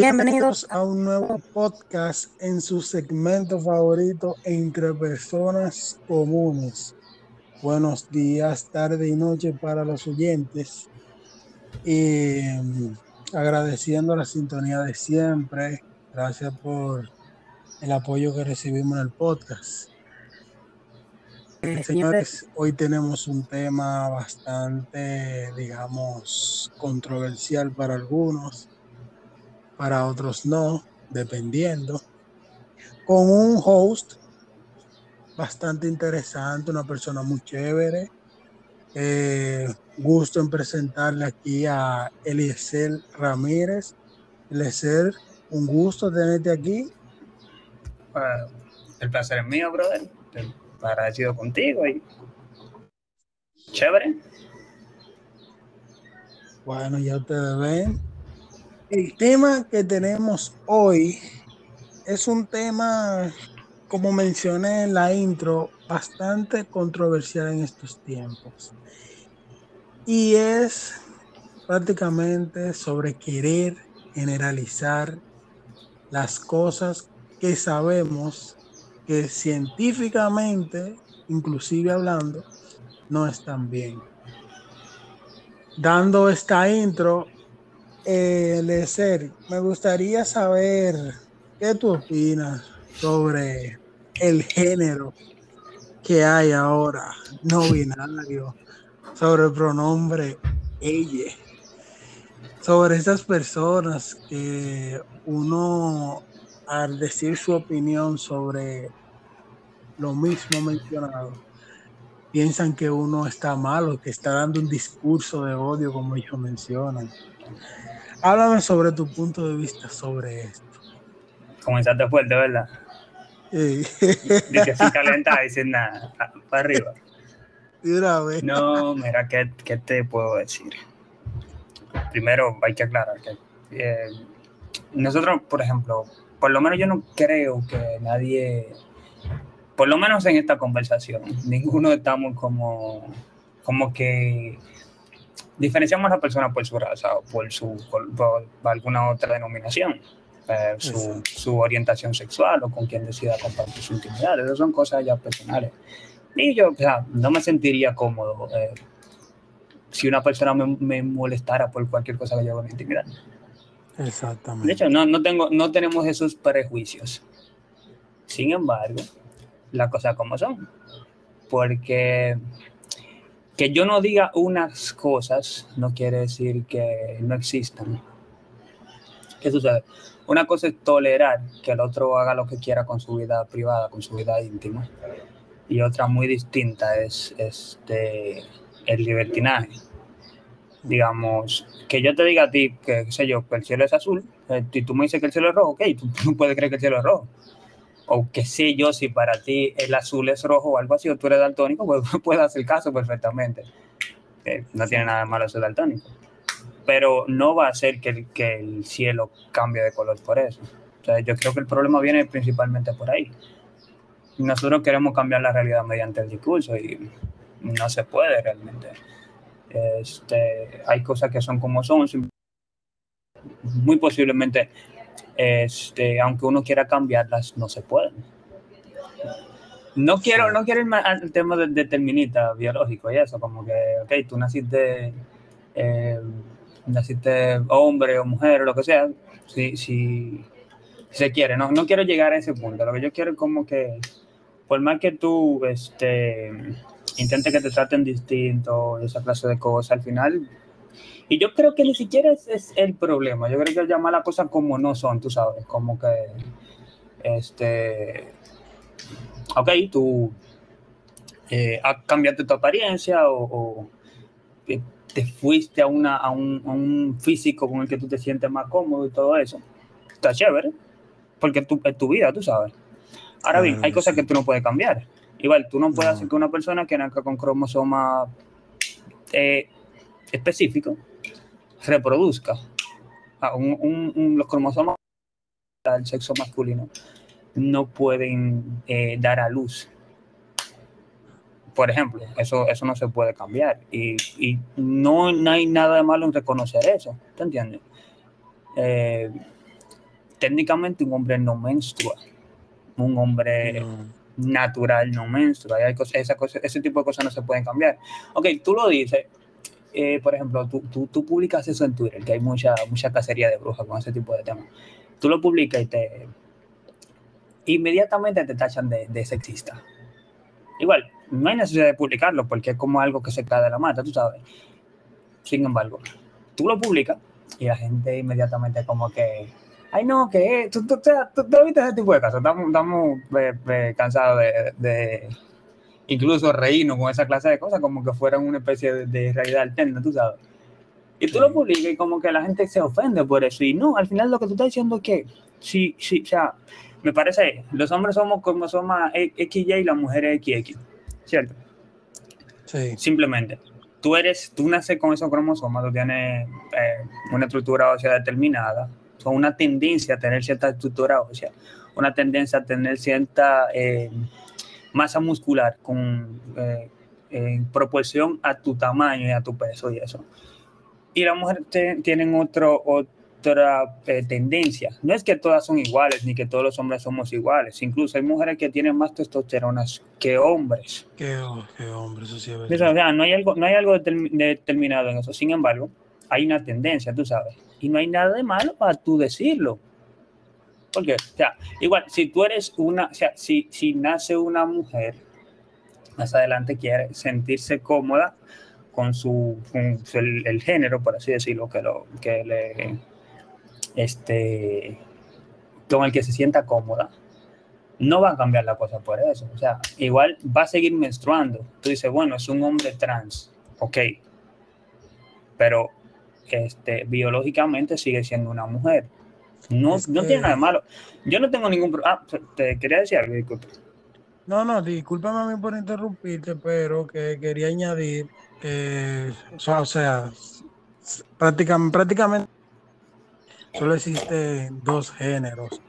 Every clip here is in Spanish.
Bienvenidos a un nuevo podcast en su segmento favorito entre personas comunes. Buenos días, tarde y noche para los oyentes. Y mm, agradeciendo la sintonía de siempre. Gracias por el apoyo que recibimos en el podcast. Eh, señores, hoy tenemos un tema bastante, digamos, controversial para algunos, para otros no, dependiendo, con un host bastante interesante, una persona muy chévere. Eh, gusto en presentarle aquí a Eliezer Ramírez. Eliezer, un gusto tenerte aquí. el placer es mío, brother agradecido contigo y chévere. Bueno, ya ustedes ven. El tema que tenemos hoy es un tema, como mencioné en la intro, bastante controversial en estos tiempos. Y es prácticamente sobre querer generalizar las cosas que sabemos que científicamente, inclusive hablando, no están bien. Dando esta intro, eh, Lecer, me gustaría saber qué tú opinas sobre el género que hay ahora, no binario, sobre el pronombre ella, sobre esas personas que uno al decir su opinión sobre lo mismo mencionado, piensan que uno está malo, que está dando un discurso de odio, como ellos mencionan. Háblame sobre tu punto de vista sobre esto. Comenzaste fuerte, ¿verdad? Sí. Dice así calenta, dice nada, para arriba. No, mira, ¿qué, ¿qué, te puedo decir? Primero, hay que aclarar que eh, nosotros, por ejemplo, por lo menos yo no creo que nadie, por lo menos en esta conversación, ninguno estamos como, como que diferenciamos a la persona por su raza o por, su, por, alguna otra denominación. Eh, su, su, orientación sexual o con quien decida compartir su intimidad. Esas son cosas ya personales. Y yo, o sea, no me sentiría cómodo eh, si una persona me, me, molestara por cualquier cosa que yo haga en mi intimidad. Exactamente. De hecho, no, no, tengo, no tenemos esos prejuicios. Sin embargo, las cosas como son. Porque que yo no diga unas cosas no quiere decir que no existan. ¿Qué sucede? Una cosa es tolerar que el otro haga lo que quiera con su vida privada, con su vida íntima. Y otra muy distinta es este, el libertinaje digamos, que yo te diga a ti que, qué sé yo, que el cielo es azul, eh, y tú me dices que el cielo es rojo, ok, tú, no puedes creer que el cielo es rojo. O que sé yo, si para ti el azul es rojo o algo así, o tú eres daltónico, pues puedes hacer caso perfectamente. no tiene nada malo ser daltónico. Pero no va a hacer que el, que el cielo cambie de color por eso. O sea, yo creo que el problema viene principalmente por ahí. Nosotros queremos cambiar la realidad mediante el discurso y no se puede realmente. Este, hay cosas que son como son, muy posiblemente, este, aunque uno quiera cambiarlas, no se pueden. No quiero, no quiero ir al tema del determinista biológico y eso, como que, ok, tú naciste, eh, naciste hombre o mujer o lo que sea, si, si, se quiere, no, no quiero llegar a ese punto, lo que yo quiero es como que, por más que tú, este, intente que te traten distinto, esa clase de cosas, al final. Y yo creo que ni siquiera ese es el problema. Yo creo que llamar las cosas como no son, tú sabes, como que, este, ok, tú eh, cambiado tu apariencia o, te fuiste a, una, a, un, a un físico con el que tú te sientes más cómodo y todo eso. Está chévere, porque tu, es tu vida, tú sabes. Ahora bien, hay cosas que tú no puedes cambiar. Igual, tú no puedes hacer que una persona que nazca con cromosoma eh, específico reproduzca. Los cromosomas del sexo masculino no pueden eh, dar a luz. Por ejemplo, eso, eso no se puede cambiar. Y, no, hay nada de malo en reconocer eso. ¿Te entiendes? Eh, técnicamente un hombre no menstrua. Un hombre natural no menstrua. Hay cosas, esa cosa, ese tipo de cosas no se pueden cambiar. Ok, tú lo dices. Eh, por ejemplo, tú, tú, tú, publicas eso en Twitter, que hay mucha, mucha cacería de brujas con ese tipo de temas. Tú lo publicas y te. Inmediatamente te tachan de, de sexista. Igual, no hay necesidad de publicarlo porque es como algo que se cae de la mata, tú sabes. Sin embargo, tú lo publicas y la gente inmediatamente como que, ay no, que tú, tú, tú, tú viste ese tipo de casos, estamos, estamos eh, eh, cansados de, incluso reírnos con esa clase de cosas como que fueran una especie de, de realidad alterna, tú sabes. Y tú sí. lo publicas y como que la gente se ofende por eso. Y no, al final lo que tú estás diciendo es que, sí, sí, o sea, me parece, los hombres somos como somos XY y las mujeres XX, ¿cierto? Sí. Simplemente tú eres, tú naces con esos cromosomas, tú tienes eh, una estructura ósea determinada, son una tendencia a tener cierta estructura ósea, una tendencia a tener cierta eh, masa muscular con, eh, en proporción a tu tamaño y a tu peso y eso. Y las mujeres tienen otro, otra tendencia. No es que todas son iguales, ni que todos los hombres somos iguales. Incluso hay mujeres que tienen más testosterona que hombres. Que, que hombres, eso sí es verdad. O sea, no hay algo, no hay algo determinado en eso. Sin embargo, hay una tendencia, tú sabes. Y no hay nada de malo para tú decirlo. Porque, o sea, igual, si tú eres una, o sea, si, si nace una mujer, más adelante quiere sentirse cómoda con su, con el, género, por así decirlo, que, lo, que le, este, con el que se sienta cómoda, no va a cambiar la cosa por eso. O sea, igual va a seguir menstruando. Tú dices, bueno, es un hombre trans, ok, pero este, biológicamente sigue siendo una mujer. No, no tiene nada de malo. Yo no tengo ningún problema. Ah, te quería decir algo, disculpe. No, no, discúlpame a mí por interrumpirte, pero que quería añadir, eh, o sea, prácticamente, prácticamente solo existen dos géneros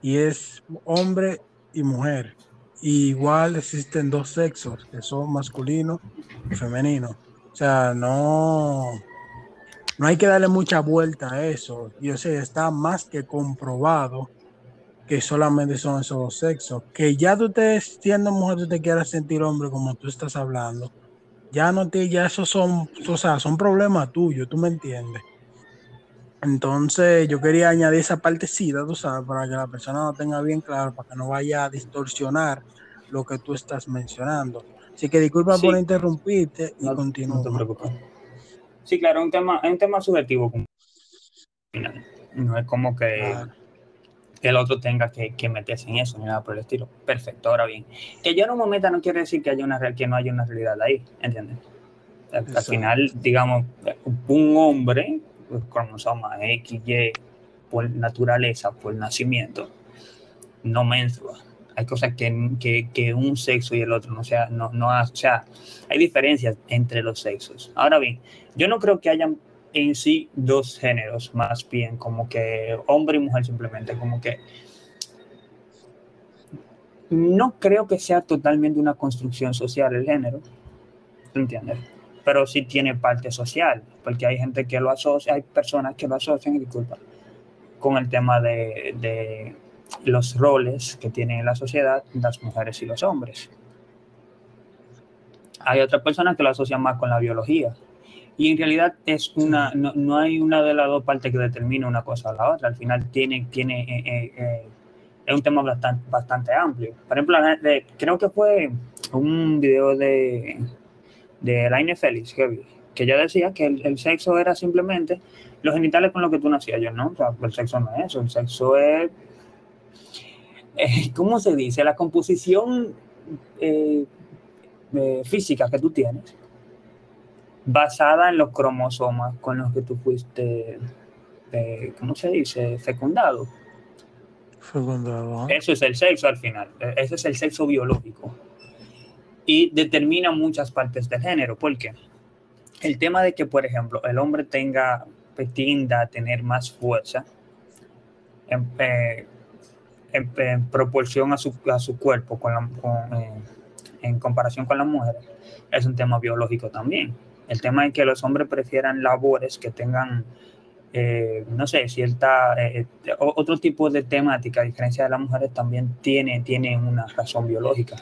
y es hombre y mujer. Y igual existen dos sexos, que son masculino y femenino. O sea, no, no hay que darle mucha vuelta a eso. Y o sea, está más que comprobado que solamente son esos dos sexos. Que ya tú te siendo mujer, tú te quieras sentir hombre como tú estás hablando. Ya no te, ya esos son, o sea, son problemas tuyos, tú me entiendes. Entonces yo quería añadir esa partecita, tú sabes, para que la persona lo tenga bien claro, para que no vaya a distorsionar lo que tú estás mencionando. Así que disculpa sí. por interrumpirte y no, continúa. No te preocupes. Sí, claro, es un tema, es un tema subjetivo. No es como que, claro. que el otro tenga que, que, meterse en eso, ni nada por el estilo. Perfecto, ahora bien. Que yo no me meta no quiere decir que, haya una, que no haya una realidad ahí, ¿entiendes? Al, al final, digamos, un hombre cromosoma XY por naturaleza, por nacimiento, no menstrua. Hay cosas que, que, un sexo y el otro no sea, no, no, o hay diferencias entre los sexos. Ahora bien, yo no creo que hayan en sí dos géneros, más bien como que hombre y mujer simplemente, como que no creo que sea totalmente una construcción social el género, ¿entiendes? pero sí tiene parte social, porque hay gente que lo asocia, hay personas que lo asocian, disculpa, con el tema de, de los roles que tienen en la sociedad las mujeres y los hombres. Hay otras personas que lo asocian más con la biología. Y en realidad es una, no, no hay una de las dos partes que determina una cosa o la otra. Al final tiene, tiene eh, eh, eh, es un tema bastante, bastante amplio. Por ejemplo, de, creo que fue un video de, de Laine Félix, que, que ella decía que el, el, sexo era simplemente los genitales con los que tú nacías. Yo no, o sea, el sexo no es eso, el sexo es, eh, ¿cómo se dice? La composición eh, eh, física que tú tienes, basada en los cromosomas con los que tú fuiste, eh, ¿cómo se dice? Fecundado. Fecundado. Eso es el sexo al final, ese es el sexo biológico y determina muchas partes del género. ¿Por qué? El tema de que, por ejemplo, el hombre tenga, tienda a tener más fuerza en, eh, en, proporción a su, a su, cuerpo con la, con, eh, en comparación con las mujeres, es un tema biológico también. El tema es que los hombres prefieran labores que tengan eh, no sé, cierta, eh, otro tipo de temática, a diferencia de las mujeres, también tiene, tiene una razón biológica.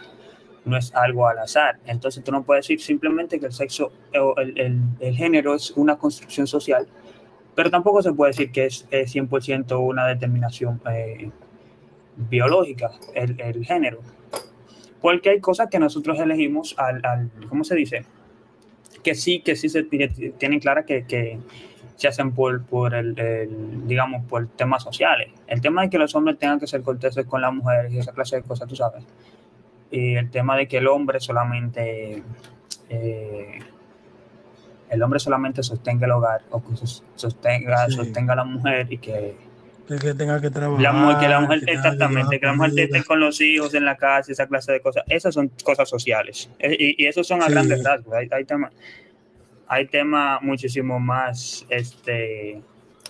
No es algo al azar. Entonces tú no puedes decir simplemente que el sexo o el, el, el, género es una construcción social, pero tampoco se puede decir que es, es 100% una determinación eh, biológica, el, el, género. Porque hay cosas que nosotros elegimos al, al ¿cómo se dice? Que sí, que sí se tienen clara que, que se hacen por, por el, el, digamos, por temas sociales. El tema de que los hombres tengan que ser corteses con las mujeres y esa clase de cosas, tú sabes. Y el tema de que el hombre solamente, eh, el hombre solamente sostenga el hogar o que sostenga, sí. sostenga a la mujer y que, que, que tenga que trabajar. La mujer, que la mujer, que exactamente, que la mujer esté con los hijos en la casa, esa clase de cosas. Esas son cosas sociales. Y, y esos son a sí. grandes rasgos. Hay, hay temas hay temas muchísimo más, este,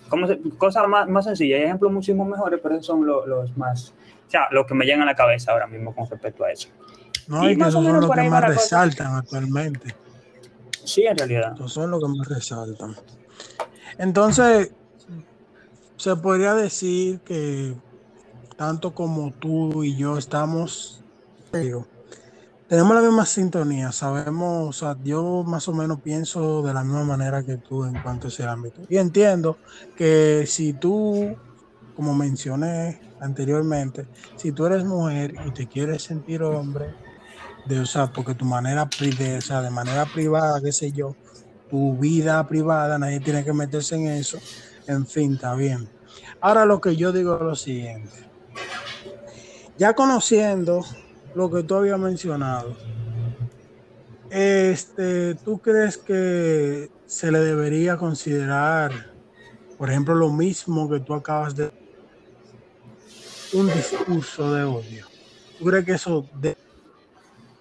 ¿cómo se, cosas más, más sencillas, hay ejemplos muchísimo mejores, pero esos son los, los más, o sea, los que me llegan a la cabeza ahora mismo con respecto a eso. No, y, y que esos son los que más resaltan cosa. actualmente. Sí, en realidad. Esos son los que más resaltan. Entonces, se podría decir que tanto como tú y yo estamos, tenemos la misma sintonía, sabemos, o sea, yo más o menos pienso de la misma manera que tú en cuanto a ese ámbito. Y entiendo que si tú, como mencioné anteriormente, si tú eres mujer y te quieres sentir hombre, de, o sea, porque tu manera, de, o sea, de manera privada, qué sé yo, tu vida privada, nadie tiene que meterse en eso, en fin, está bien. Ahora lo que yo digo es lo siguiente. Ya conociendo lo que tú habías mencionado. Este, ¿tú crees que se le debería considerar, por ejemplo, lo mismo que tú acabas de un discurso de odio? ¿Tú crees que eso de,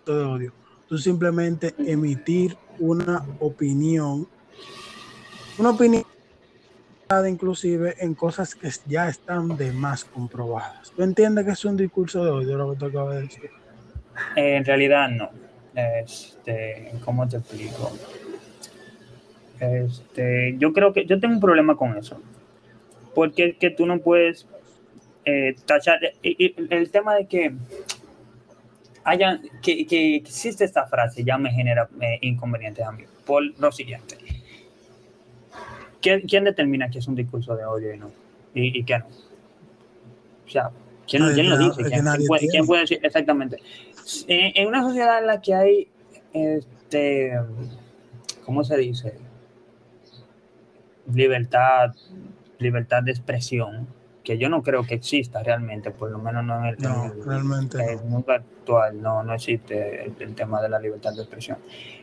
de odio? Tú simplemente emitir una opinión, una opinión inclusive en cosas que ya están de más comprobadas. ¿Tú entiendes que es un discurso de odio lo que tú acabas de decir? Eh, en realidad no. Este, ¿Cómo te explico? Este, yo creo que yo tengo un problema con eso. Porque es que tú no puedes eh, tachar y, el tema de que haya que, que, existe esta frase ya me genera eh, inconvenientes a mí por lo siguiente. ¿Quién, ¿Quién, determina que es un discurso de odio y no? Y, y qué no. O sea, ¿quién, ¿quién lo dice? ¿Quién, ¿quién, puede, ¿quién, puede, decir exactamente? En, en, una sociedad en la que hay, este, ¿cómo se dice? Libertad, libertad de expresión, que yo no creo que exista realmente, por lo menos no en el, no, en el, realmente en el mundo actual, no, no existe el, el, tema de la libertad de expresión.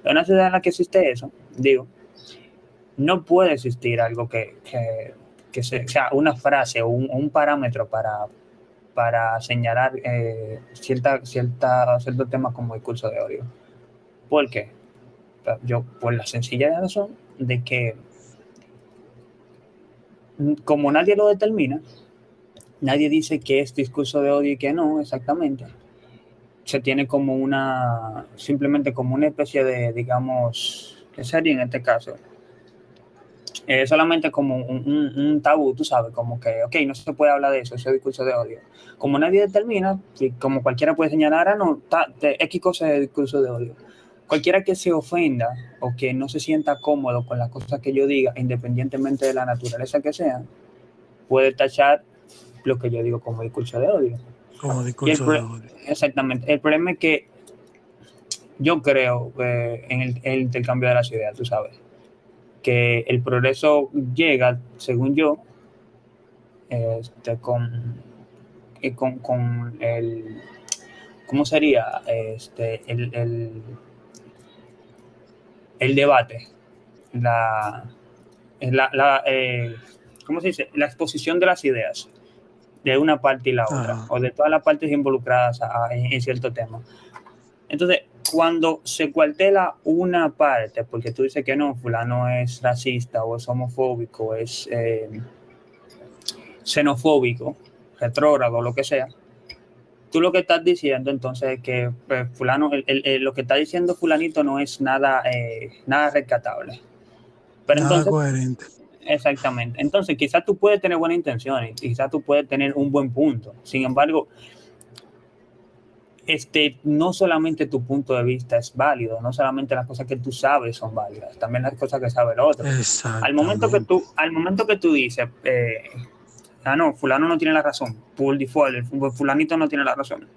En una sociedad en la que existe eso, digo, no puede existir algo que, que, que sea, una frase o un, parámetro para, para señalar eh, cierta, cierta, ciertos temas como discurso de odio. ¿Por qué? Yo, por la sencilla razón de que como nadie lo determina, nadie dice que es discurso de odio y que no, exactamente. Se tiene como una, simplemente como una especie de, digamos, ¿qué sería en este caso? Eh, solamente como un, un, un, tabú, tú sabes, como que, ok, no se puede hablar de eso, ese discurso de odio. Como nadie determina, y como cualquiera puede señalar, ah, no, ta, de X cosa es discurso de odio. Cualquiera que se ofenda o que no se sienta cómodo con las cosas que yo diga, independientemente de la naturaleza que sean, puede tachar lo que yo digo como discurso de odio. Como discurso de odio. Exactamente. El problema es que yo creo eh, en el, el intercambio de las ideas, tú sabes que el progreso llega, según yo, este, con, eh, con, con, el, ¿cómo sería? Este, el, el, el debate, la, la, la eh, ¿cómo se dice? La exposición de las ideas de una parte y la otra, ah. o de todas las partes involucradas a, a, en, en cierto tema. Entonces, cuando se cuartela una parte, porque tú dices que no, fulano es racista o es homofóbico, es eh, xenofóbico, retrógrado, lo que sea, tú lo que estás diciendo entonces es que pues, fulano, el, el, el, lo que está diciendo fulanito no es nada, eh, nada rescatable. Pero nada entonces, coherente. Exactamente. Entonces, quizás tú puedes tener buenas intenciones, quizás tú puedes tener un buen punto. Sin embargo, este, no solamente tu punto de vista es válido, no solamente las cosas que tú sabes son válidas, también las cosas que sabe el otro. Al momento que tú, al momento que tú dices, eh, ah, no, fulano no tiene la razón, por default, fulanito no tiene la razón,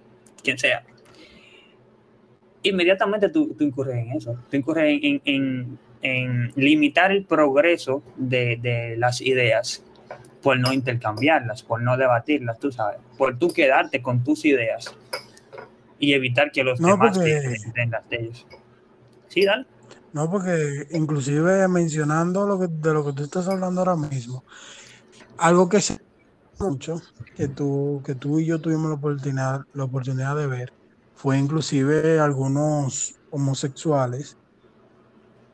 quien sea. Inmediatamente tú, tú incurres en eso, tú incurres en, en, en limitar el progreso de, de las ideas por no intercambiarlas, por no debatirlas, tú sabes, por tú quedarte con tus ideas y evitar que los demás den las de ellos. Sí, dale. No, porque inclusive mencionando lo que, de lo que tú estás hablando ahora mismo, algo que se mucho, que tú, que tú y yo tuvimos la oportunidad, la oportunidad de ver, fue inclusive algunos homosexuales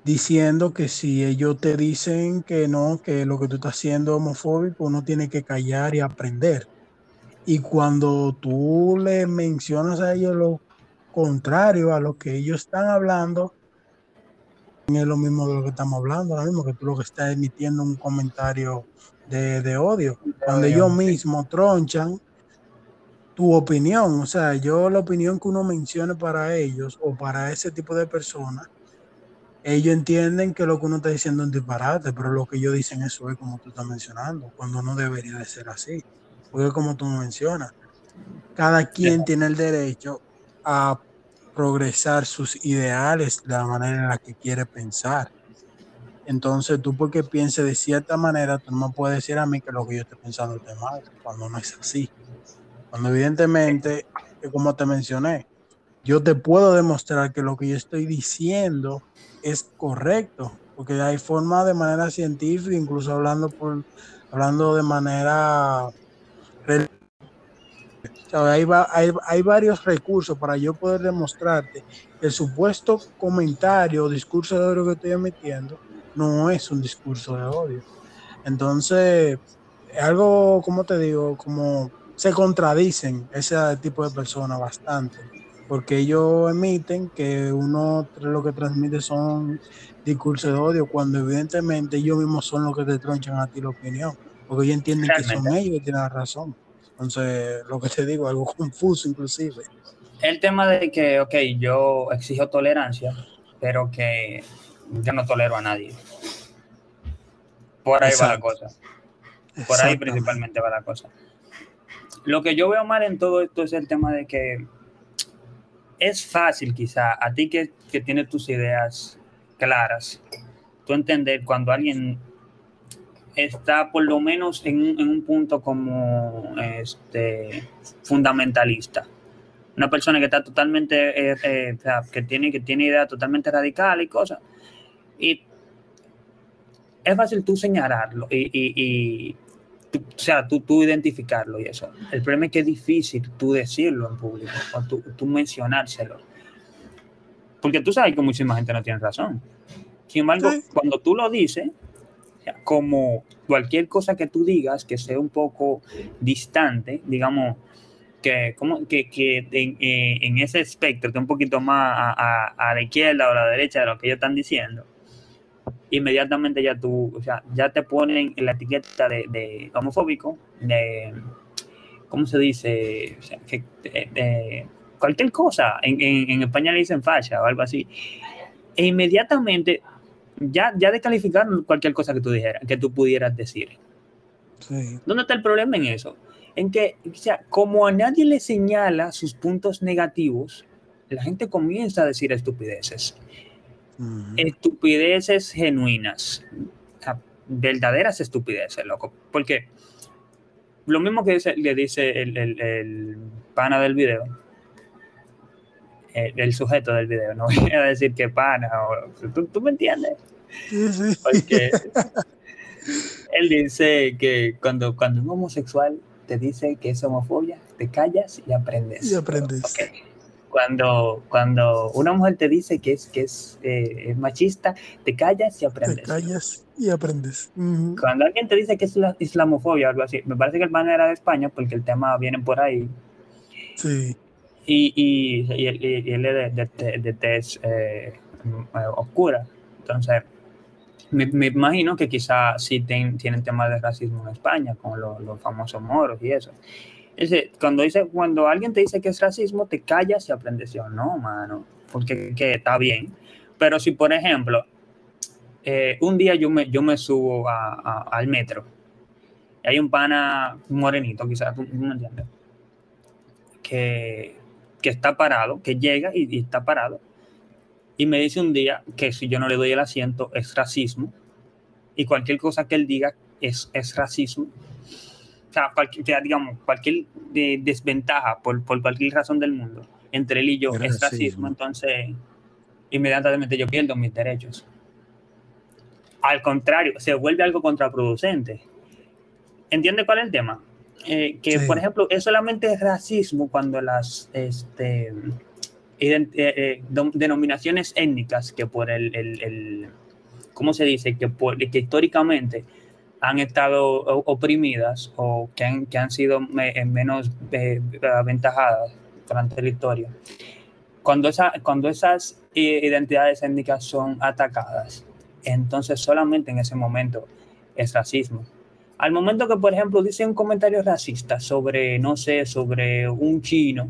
diciendo que si ellos te dicen que no, que lo que tú estás haciendo es homofóbico, uno tiene que callar y aprender. Y cuando tú le mencionas a ellos lo contrario a lo que ellos están hablando, es lo mismo de lo que estamos hablando ahora mismo, que tú lo que estás emitiendo un comentario de, odio. Cuando ellos mismos tronchan tu opinión, o sea, yo la opinión que uno mencione para ellos o para ese tipo de personas, ellos entienden que lo que uno está diciendo es un disparate, pero lo que ellos dicen eso es como tú estás mencionando, cuando no debería de ser así. Porque como tú mencionas, cada quien tiene el derecho a progresar sus ideales de la manera en la que quiere pensar. Entonces, tú porque pienses de cierta manera, tú no puedes decir a mí que lo que yo estoy pensando es mal, cuando no es así. Cuando evidentemente, como te mencioné, yo te puedo demostrar que lo que yo estoy diciendo es correcto, porque hay forma de manera científica, incluso hablando por hablando de manera hay, varios recursos para yo poder demostrarte que el supuesto comentario o discurso de odio que estoy emitiendo no es un discurso de odio. Entonces, algo, como te digo, como se contradicen ese tipo de personas bastante, porque ellos emiten que uno lo que transmite son discursos de odio, cuando evidentemente ellos mismos son los que te tronchan a ti la opinión, porque ellos entienden que son ellos que tienen la razón. Entonces, lo que te digo, algo confuso inclusive. El tema de que, ok, yo exijo tolerancia, pero que yo no tolero a nadie. Por ahí va la cosa. Por ahí principalmente va la cosa. Lo que yo veo mal en todo esto es el tema de que es fácil quizá a ti que, que tienes tus ideas claras, tú entender cuando alguien está por lo menos en, un punto como este, fundamentalista. Una persona que está totalmente, eh, eh, que, tiene, que tiene ideas totalmente radicales y cosas. Y es fácil tú señalarlo y, o sea, tú, tú identificarlo y eso. El problema es que es difícil tú decirlo en público o tú, mencionárselo. Porque tú sabes que muchísima gente no tiene razón. Sin embargo, cuando tú lo dices, como cualquier cosa que tú digas que sea un poco distante, digamos, que, como, que, que en, eh, ese espectro, que un poquito más a, a, la izquierda o a la derecha de lo que ellos están diciendo, inmediatamente ya tú, o sea, ya te ponen la etiqueta de, homofóbico, de, ¿cómo se dice? Que, de, cualquier cosa, en, en, en España le dicen facha o algo así, e inmediatamente ya, ya descalificaron cualquier cosa que tú dijeras, que tú pudieras decir. ¿Dónde está el problema en eso? En que, o sea, como a nadie le señala sus puntos negativos, la gente comienza a decir estupideces. Estupideces genuinas. verdaderas estupideces, loco. Porque lo mismo que le dice el, el, pana del video, el, sujeto del video, no voy a decir que pana, o, ¿tú, ¿tú, me entiendes? Sí, sí. Porque él dice que cuando, cuando un homosexual te dice que es homofobia, te callas y aprendes. Y aprendes. Cuando, cuando una mujer te dice que es, que es, eh, machista, te callas y aprendes. Te callas y aprendes. Cuando alguien te dice que es la islamofobia o algo así, me parece que el man era de España porque el tema viene por ahí. Sí. Y, y, y, él, es de, de, de, tez eh, oscura. Entonces, me, imagino que quizá sí tienen temas de racismo en España, con los famosos moros y eso. cuando, dice, cuando alguien te dice que es racismo, te callas y aprendes. Yo, no, mano, porque que está bien. Pero si, por ejemplo, eh, un día yo me, yo me subo al metro y hay un pana morenito, quizás, tú, me entiendes, que, que, está parado, que llega y, está parado, y me dice un día que si yo no le doy el asiento es racismo, y cualquier cosa que él diga es, es racismo. O sea, cualquier, digamos, cualquier eh, desventaja por, por, cualquier razón del mundo entre él y yo es racismo, entonces inmediatamente yo pierdo mis derechos. Al contrario, se vuelve algo contraproducente. ¿Entiende cuál es el tema? Eh, que, por ejemplo, es solamente racismo cuando las este, eh, eh, denominaciones étnicas que por el, el, ¿cómo se dice? Que, por, que históricamente han estado oprimidas o que han, que han sido menos aventajadas durante la historia. Cuando, esa, cuando esas identidades étnicas son atacadas, entonces solamente en ese momento es racismo. Al momento que, por ejemplo, dice un comentario racista sobre, no sé, sobre un chino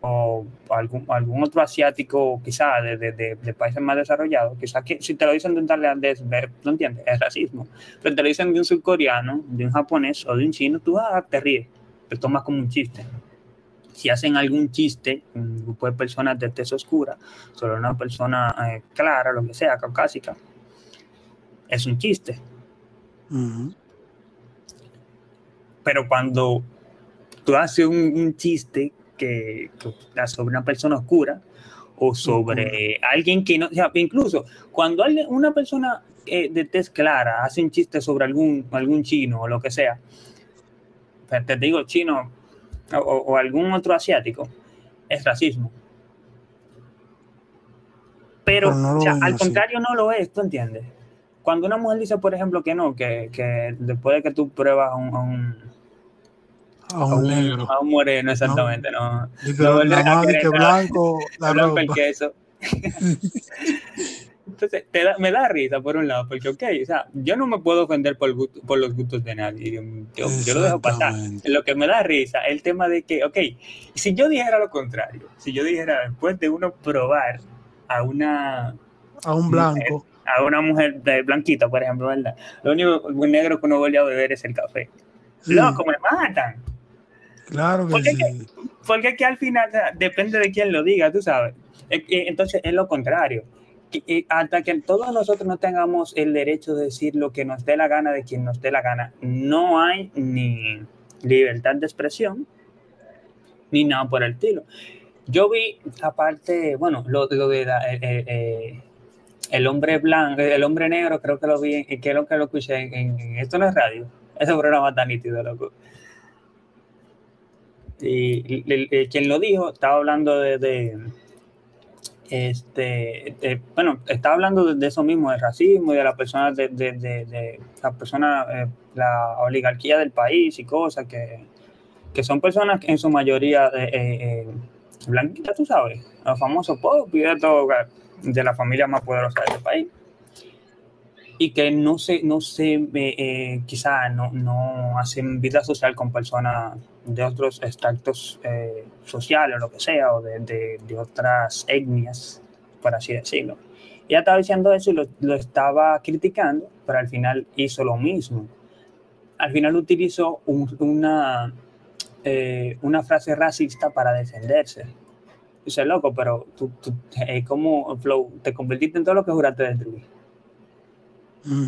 o algún, algún otro asiático, quizá de, de, países más desarrollados, quizá que si te lo dicen de un tailandés, no entiendes, es racismo. Pero te lo dicen de un surcoreano, de un japonés o de un chino, tú ah, te ríes, te tomas como un chiste si hacen algún chiste, un grupo de personas de tez oscura, sobre una persona eh, clara, lo que sea, caucásica, es un chiste. Pero cuando tú haces un, chiste que, sobre una persona oscura o sobre alguien que no, o sea, incluso cuando una persona eh, de tez clara hace un chiste sobre algún, algún chino o lo que sea, te digo chino, o, algún otro asiático, es racismo. Pero, al contrario no lo es, ¿tú entiendes? Cuando una mujer dice, por ejemplo, que no, que, que después de que tú pruebas a un, a un, a un, negro. A un moreno, exactamente, ¿no? no, que blanco, la blanco el queso. Entonces, te da, me da risa por un lado, porque, ok, o sea, yo no me puedo ofender por, por los gustos de nadie, yo, yo, lo dejo pasar. Lo que me da risa es el tema de que, ok, si yo dijera lo contrario, si yo dijera después de uno probar a una... A un blanco. A una mujer de blanquita, por ejemplo, ¿verdad? Lo único negro que uno vuelve a beber es el café. Loco, me matan. Claro que porque sí. Que, porque que al final depende de quién lo diga, tú sabes. Eh, eh, entonces es lo contrario hasta que todos nosotros no tengamos el derecho de decir lo que nos dé la gana de quien nos dé la gana, no hay ni libertad de expresión, ni nada por el estilo. Yo vi aparte, bueno, lo, lo de eh, eh, eh, el hombre blanco, el hombre negro, creo que lo vi, que lo que lo escuché en, esto no es radio, ese programa tan nítido, loco. Y, quien lo dijo estaba hablando de este, eh, bueno, estaba hablando de, eso mismo, del racismo y de la persona, de, de, de la persona, eh, la oligarquía del país y cosas que, que son personas que en su mayoría eh, eh blanquitas, tú sabes, los famosos pop y de la familia más poderosa del país. Y que no se, no se quizá no, no hacen vida social con personas de otros extractos eh, sociales o lo que sea, o de, de, otras etnias, por así decirlo. Ella estaba diciendo eso y lo, lo, estaba criticando, pero al final hizo lo mismo. Al final utilizó una, eh, una frase racista para defenderse. Dice, loco, pero tú, tú como Flow, te convertiste en todo lo que juraste destruir.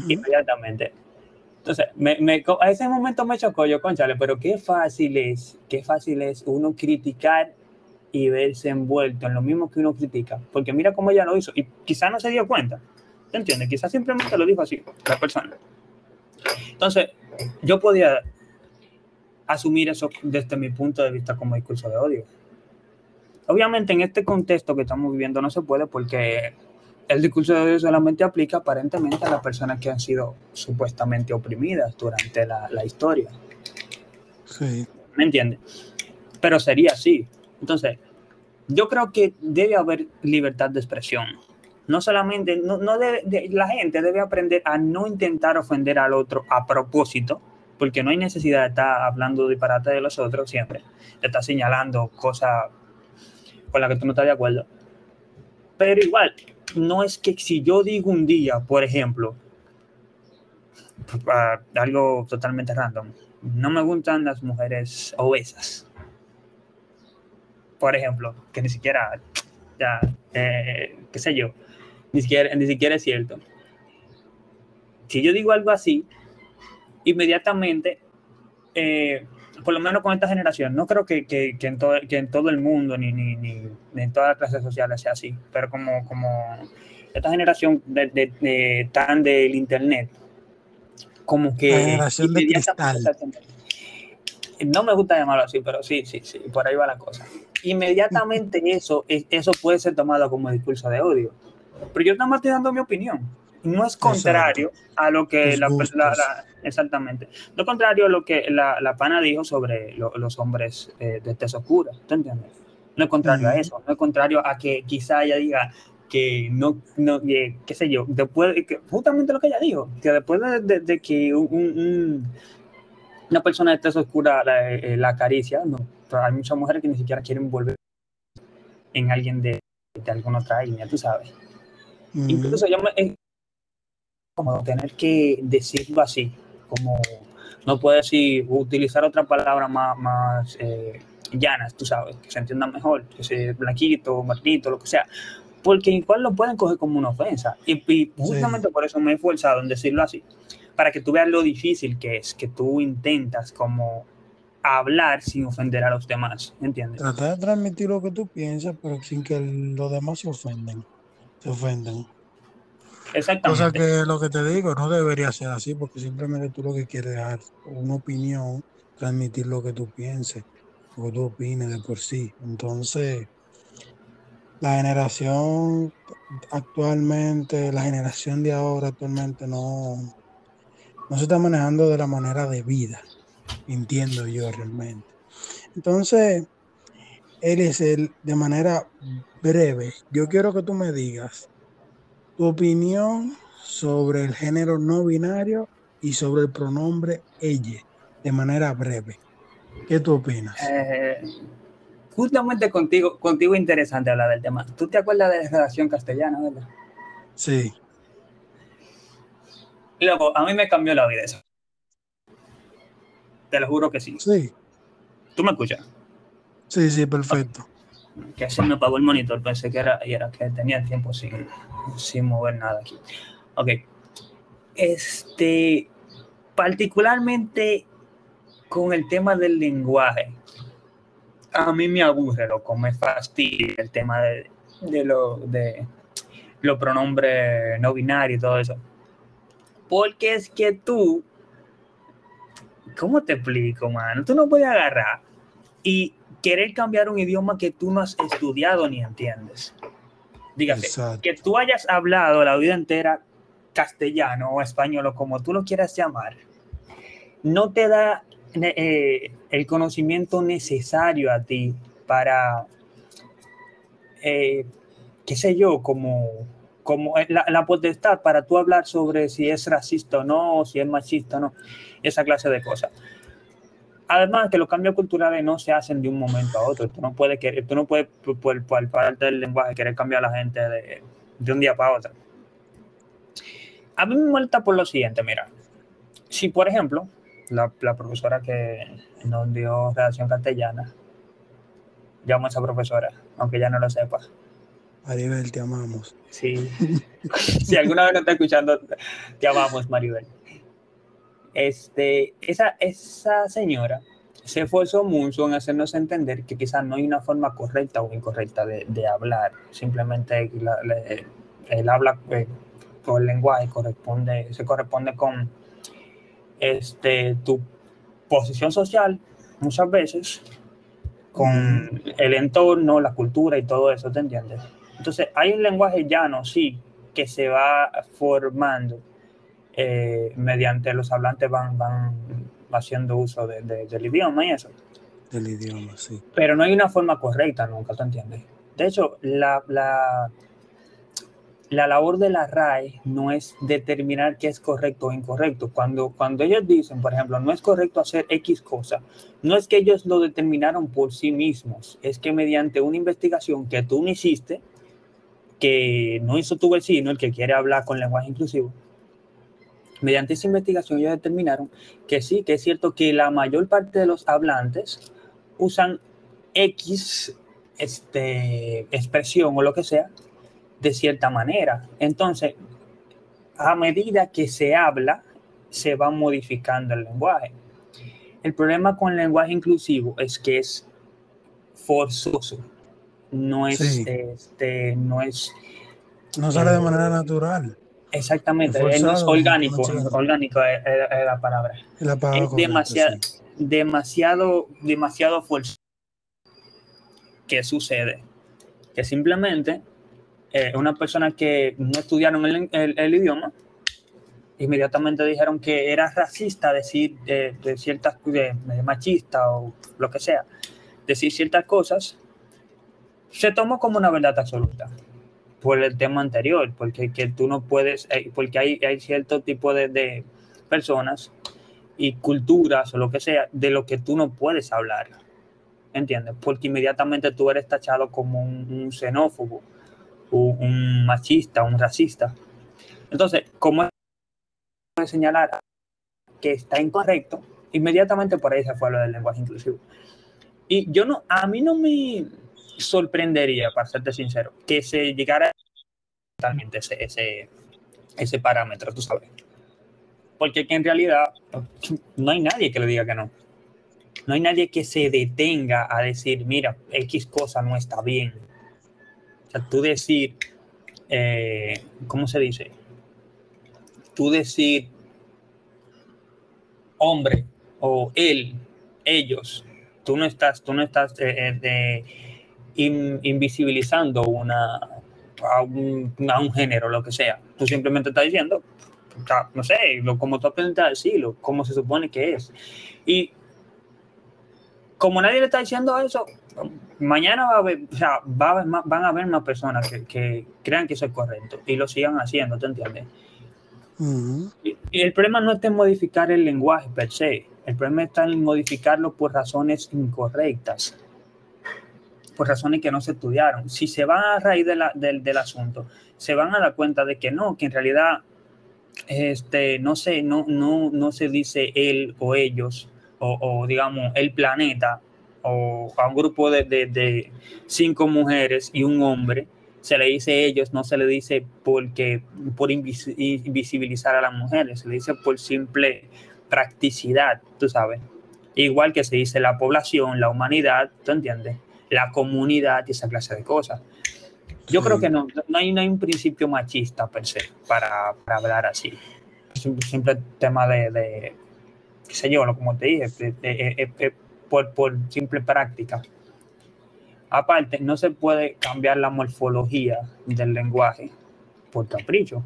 Inmediatamente. Entonces, me, me, a ese momento me chocó yo, conchale, pero qué fácil es, qué fácil es uno criticar y verse envuelto en lo mismo que uno critica. Porque mira cómo ella lo hizo y quizá no se dio cuenta. ¿Te entiendes? Quizás simplemente lo dijo así, la persona. Entonces, yo podía asumir eso desde mi punto de vista como discurso de odio. Obviamente en este contexto que estamos viviendo no se puede porque el discurso de odio solamente aplica aparentemente a las personas que han sido supuestamente oprimidas durante la, la historia. Sí. ¿Me entiendes? Pero sería así. Entonces, yo creo que debe haber libertad de expresión. no solamente, no, no debe, la gente debe aprender a no intentar ofender al otro a propósito, porque no hay necesidad de estar hablando disparate de los otros siempre, de estar señalando cosas con las que tú no estás de acuerdo. Pero igual, no es que si yo digo un día, por ejemplo, algo totalmente random, no me gustan las mujeres obesas. Por ejemplo, que ni siquiera, ya, eh, qué sé yo, ni siquiera, ni siquiera es cierto. Si yo digo algo así, inmediatamente, eh, por lo menos con esta generación, no creo que, que, que, en, todo, que en todo el mundo ni, ni, ni, en todas las clases sociales sea así, pero como, como esta generación de, de, tan del internet, como que... La generación de cristal. No me gusta llamarlo así, pero sí, sí, sí, por ahí va la cosa. Inmediatamente eso, eso puede ser tomado como discurso de odio. Pero yo nada más estoy dando mi opinión. No es contrario Exacto. a lo que la, la, la, Exactamente. Lo contrario a lo que la, la pana dijo sobre lo, los hombres eh, de tez oscura. ¿Tú entiendes? No es contrario uh -huh. a eso. No es contrario a que quizá ella diga que no, no eh, qué sé yo, después, que, justamente lo que ella dijo, que después de, de, de que un, un, una persona de tez oscura la, eh, acaricia, no, hay muchas mujeres que ni siquiera quieren volver en alguien de, de alguna otra etnia, tú sabes. Uh -huh. Incluso yo me, como tener que decirlo así, como no puedes decir, utilizar otra palabra más, más eh, llanas, tú sabes, que se entienda mejor, que sea blanquito, martito, lo que sea, porque igual lo pueden coger como una ofensa. Y, y justamente sí. por eso me he esforzado en decirlo así, para que tú veas lo difícil que es, que tú intentas como hablar sin ofender a los demás, ¿entiendes? Tratar de transmitir lo que tú piensas, pero sin que los demás se ofenden, se ofenden. Exactamente. Cosa que lo que te digo no debería ser así, porque simplemente tú lo que quieres es dar una opinión, transmitir lo que tú pienses, lo que tú opines de por sí. Entonces, la generación actualmente, la generación de ahora actualmente no, no se está manejando de la manera de vida, entiendo yo realmente. Entonces, él es el de manera breve. Yo quiero que tú me digas tu opinión sobre el género no binario y sobre el pronombre ella, de manera breve. ¿Qué tú opinas? Eh, justamente contigo, contigo interesante hablar del tema. ¿Tú te acuerdas de la redacción castellana, verdad? Sí. Luego, a mí me cambió la vida eso. Te lo juro que sí. Sí. ¿Tú me escuchas? Sí, sí, perfecto. Que se me apagó el monitor, pensé que era, y era que tenía tiempo sin, sin mover nada aquí. Ok. Este, particularmente con el tema del lenguaje, a mí me aburre, loco, me fastidia el tema de, de lo de los pronombres no binarios y todo eso. Porque es que tú, ¿cómo te explico, mano? Tú no puedes agarrar y querer cambiar un idioma que tú no has estudiado ni entiendes. Dígame, Exacto. que tú hayas hablado la vida entera castellano o español o como tú lo quieras llamar, no te da eh, el conocimiento necesario a ti para, eh, qué sé yo, como, como la, la, potestad para tú hablar sobre si es racista o no, si es machista o no, esa clase de cosas. Además que los cambios culturales no se hacen de un momento a otro. Tú no puedes, querer, tú no puedes por, por parte del lenguaje querer cambiar a la gente de, de un día para otro. A mí me molesta por lo siguiente, mira. Si, por ejemplo, la, la profesora que nos dio redacción castellana, llamo a esa profesora, aunque ya no lo sepa. Maribel, te amamos. Sí. si alguna vez no está escuchando, te amamos, Maribel este, esa, esa señora se esforzó mucho en hacernos entender que quizás no hay una forma correcta o incorrecta de, de hablar, simplemente la, la, el habla eh, con el lenguaje corresponde, se corresponde con este, tu posición social muchas veces, con el entorno, la cultura y todo eso, ¿te entiendes? Entonces, hay un lenguaje llano, sí, que se va formando eh, mediante los hablantes van, van haciendo uso de, de, del idioma y eso. Del idioma, sí. Pero no hay una forma correcta nunca, ¿te entiendes? De hecho, la, la, la labor de la RAE no es determinar qué es correcto o incorrecto. Cuando, cuando ellos dicen, por ejemplo, no es correcto hacer X cosa, no es que ellos lo determinaron por sí mismos, es que mediante una investigación que tú no hiciste, que no hizo tu vecino, el que quiere hablar con lenguaje inclusivo, mediante esa investigación ellos determinaron que sí, que es cierto que la mayor parte de los hablantes usan X este, expresión o lo que sea de cierta manera. Entonces, a medida que se habla, se va modificando el lenguaje. El problema con el lenguaje inclusivo es que es forzoso, no es, este, no es... No sale de eh, manera natural. Exactamente, es no es orgánico, orgánico es, la palabra. es demasiado, demasiado, demasiado fuerza. ¿Qué sucede? Que simplemente eh, una persona que no estudiaron el, el, idioma, inmediatamente dijeron que era racista decir de, ciertas, de, machista o lo que sea, decir ciertas cosas, se tomó como una verdad absoluta por el tema anterior, porque que tú no puedes, eh, porque hay, hay cierto tipo de, de, personas y culturas o lo que sea de lo que tú no puedes hablar, ¿entiendes? Porque inmediatamente tú eres tachado como un xenófobo un, machista, un racista. Entonces, como puede señalar que está incorrecto, inmediatamente por ahí se fue lo del lenguaje inclusivo. Y yo no, a mí no me sorprendería, para serte sincero, que se llegara totalmente ese, ese, ese parámetro, tú sabes. Porque que en realidad no hay nadie que le diga que no. No hay nadie que se detenga a decir, mira, X cosa no está bien o sea, tú decir, eh, ¿cómo se dice? Tú decir hombre o él, ellos, tú no estás, tú no estás eh, invisibilizando una, a un, género, lo que sea. Tú simplemente estás diciendo, no sé, lo, como tú aprendes a decirlo, como se supone que es. Y como nadie le está diciendo eso, mañana va a haber, o sea, va van a haber más personas que, crean que eso es correcto y lo sigan haciendo, ¿te entiendes? y, el problema no está en modificar el lenguaje per se, el problema está en modificarlo por razones incorrectas, por razones que no se estudiaron. Si se van a raíz del, asunto, se van a dar cuenta de que no, que en realidad este, no, sé, no, no, no se dice él o ellos, o, o digamos el planeta, o a un grupo de, de, cinco mujeres y un hombre, se le dice ellos, no se le dice porque, por invisibilizar a las mujeres, se le dice por simple practicidad, tú sabes. Igual que se dice la población, la humanidad, ¿tú entiendes? La comunidad y esa clase de cosas. Yo creo que no, no hay, no hay, un principio machista per se para, para hablar así. Es un simple tema de, de qué sé yo, como te dije, de, por, por simple práctica. Aparte, no se puede cambiar la morfología del lenguaje por capricho.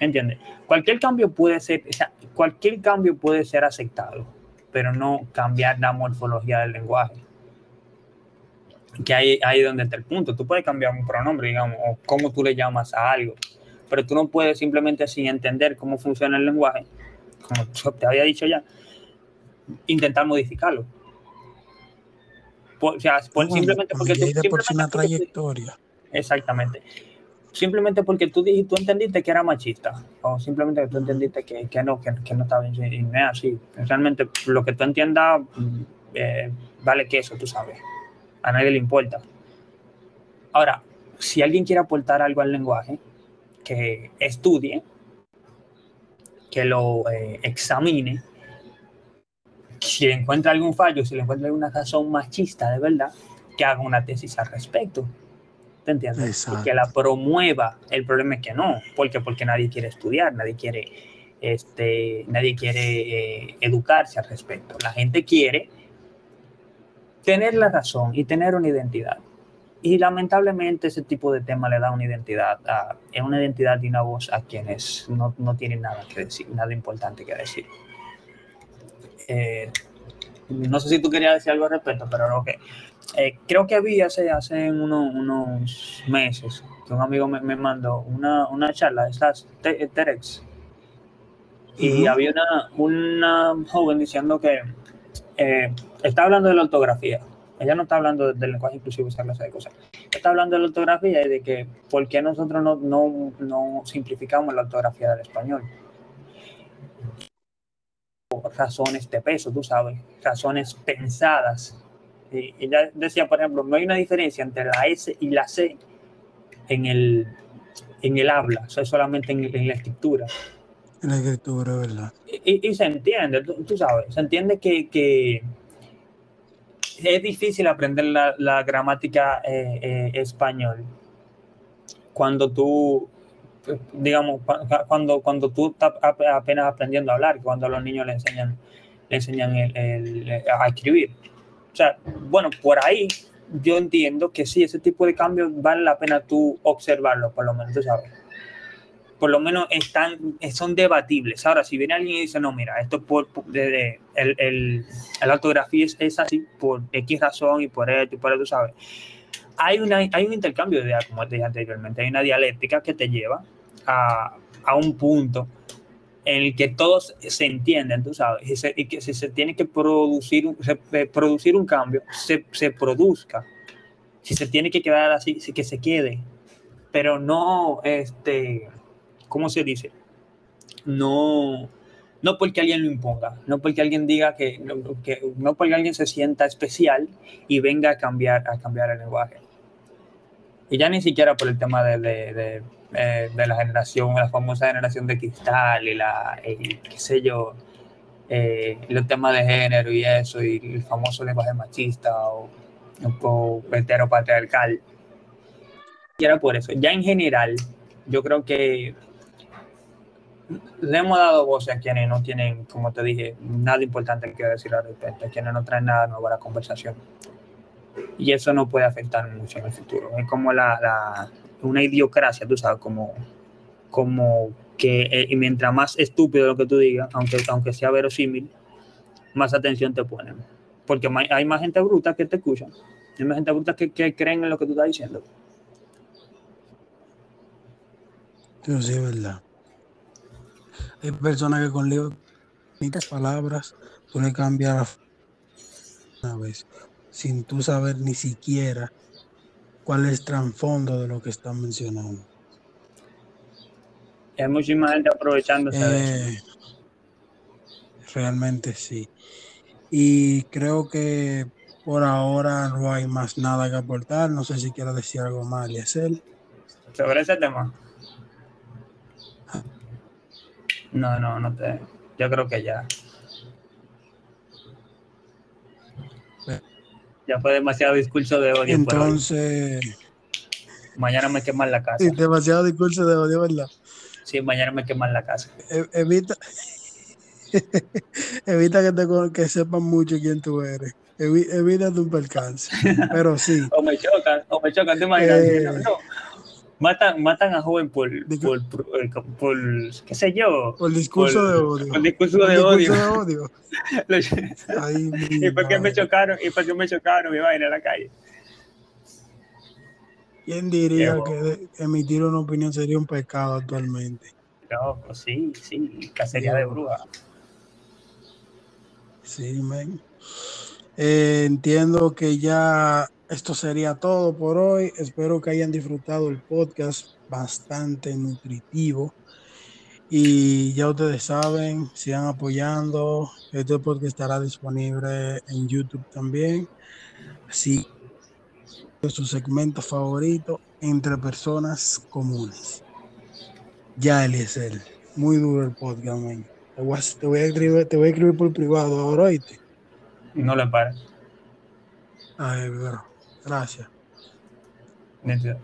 ¿Entiendes? Cualquier cambio puede ser, o sea, cualquier cambio puede ser aceptado, pero no cambiar la morfología del lenguaje. Que ahí, ahí donde está el punto. Tú puedes cambiar un pronombre, digamos, o cómo tú le llamas a algo, pero tú no puedes simplemente sin entender cómo funciona el lenguaje, como te había dicho ya, intentar modificarlo. o sea, simplemente porque tú, por una trayectoria. Exactamente. Simplemente porque tú, tú entendiste que era machista, o simplemente que tú entendiste que, que no, que, que, no estaba bien, no es así. Realmente lo que tú entiendas mm, eh, vale que eso, tú sabes. A nadie le importa. Ahora, si alguien quiere aportar algo al lenguaje, que estudie, que lo eh, examine si encuentra algún fallo, si le encuentra alguna razón machista de verdad, que haga una tesis al respecto. ¿Te entiendes? Y que la promueva. El problema es que no. ¿Por qué? Porque nadie quiere estudiar, nadie quiere, este, nadie quiere eh, educarse al respecto. La gente quiere tener la razón y tener una identidad. Y lamentablemente ese tipo de tema le da una identidad, a, una identidad y una voz a quienes no, no tienen nada que decir, nada importante que decir. Eh, no sé si tú querías decir algo al respecto, pero lo que eh, creo que había hace, hace unos meses que un amigo me, me mandó una, una charla, estas TEDx, y había una, una joven diciendo que eh, está hablando de la ortografía. Ella no está hablando del lenguaje inclusivo, esa clase de cosas. Está hablando de la ortografía y de que por qué nosotros no, no, no simplificamos la ortografía del español. Razones de peso, tú sabes, razones pensadas. Y ella decía, por ejemplo, no hay una diferencia entre la S y la C en el, en el habla, o sea, solamente en, en la escritura. En la escritura, ¿verdad? Y, y se entiende, tú, tú, sabes, se entiende que, que es difícil aprender la, gramática eh, eh, español cuando tú, digamos, cuando, cuando tú estás apenas aprendiendo a hablar, cuando a los niños le enseñan, le enseñan a escribir. O sea, bueno, por ahí yo entiendo que sí, ese tipo de cambios vale la pena tú observarlo, por lo menos, tú sabes por lo menos están, son debatibles. Ahora, si viene alguien y dice, no, mira, esto por, de, el, el, la ortografía es, es, así por X razón y por esto y por eso, ¿sabes? Hay, una, hay un intercambio de ideas, como te dije anteriormente, hay una dialéctica que te lleva a, a un punto en el que todos se entienden, tú sabes, y, que si se tiene que producir, se, producir un cambio, se, se produzca. Si se tiene que quedar así, que se quede, pero no, este, ¿cómo se dice? No, no porque alguien lo imponga, no porque alguien diga que, que, no porque alguien se sienta especial y venga a cambiar, a cambiar el lenguaje. Y ya ni siquiera por el tema de, de, de, eh, de la generación, la famosa generación de cristal y la, y, qué sé yo, eh, los temas de género y eso, y el famoso lenguaje machista o, o heteropatriarcal. Y era por eso. Ya en general, yo creo que le hemos dado voz a quienes no tienen, como te dije, nada importante que decir al respecto, a quienes no traen nada nuevo a la conversación. Y eso no puede afectar mucho en el futuro. Es como la, una idiocracia, tú sabes, como, como que eh, y mientras más estúpido lo que tú digas, aunque, aunque sea verosímil, más atención te ponen. Porque hay más gente bruta que te escucha. Hay más gente bruta que, que creen en lo que tú estás diciendo. Sí, es verdad. Hay personas que con bonitas palabras tú le cambias una vez sin tú saber ni siquiera cuál es el trasfondo de lo que están mencionando. Hay muchísima gente aprovechándose eh, de eso. Realmente sí. Y creo que por ahora no hay más nada que aportar. No sé si quiero decir algo más. Sobre ese tema. No, no, no te. Yo creo que ya. Ya fue demasiado discurso de odio. Entonces. Mañana me queman la casa. Sí, demasiado discurso de odio, ¿verdad? Sí, mañana me queman la casa. E evita. evita que, te, que sepan mucho quién tú eres. Evi evita un percance. Pero sí. o me chocan, o me chocan, te imaginas. Eh, no, no matan, matan a joven por, por, por, por, qué sé yo. Por discurso por, de odio. Por discurso de discurso odio. De odio. Ay, ¿Y por qué me chocaron? ¿Y por qué me chocaron? Me vaina a la calle. ¿Quién diría que emitir una opinión sería un pecado actualmente? No, pues sí, sí, cacería de bruja. Sí, men. Eh, entiendo que ya esto sería todo por hoy. Espero que hayan disfrutado el podcast bastante nutritivo. Y ya ustedes saben, sigan apoyando. Este podcast estará disponible en YouTube también. Así, su segmento favorito entre personas comunes. Ya, Eliezer, muy duro el podcast, man. Te voy, a, te, voy a escribir, te voy a escribir por privado ahora, ¿oíste? No le pares. Ay, bro. Gracias. Neta.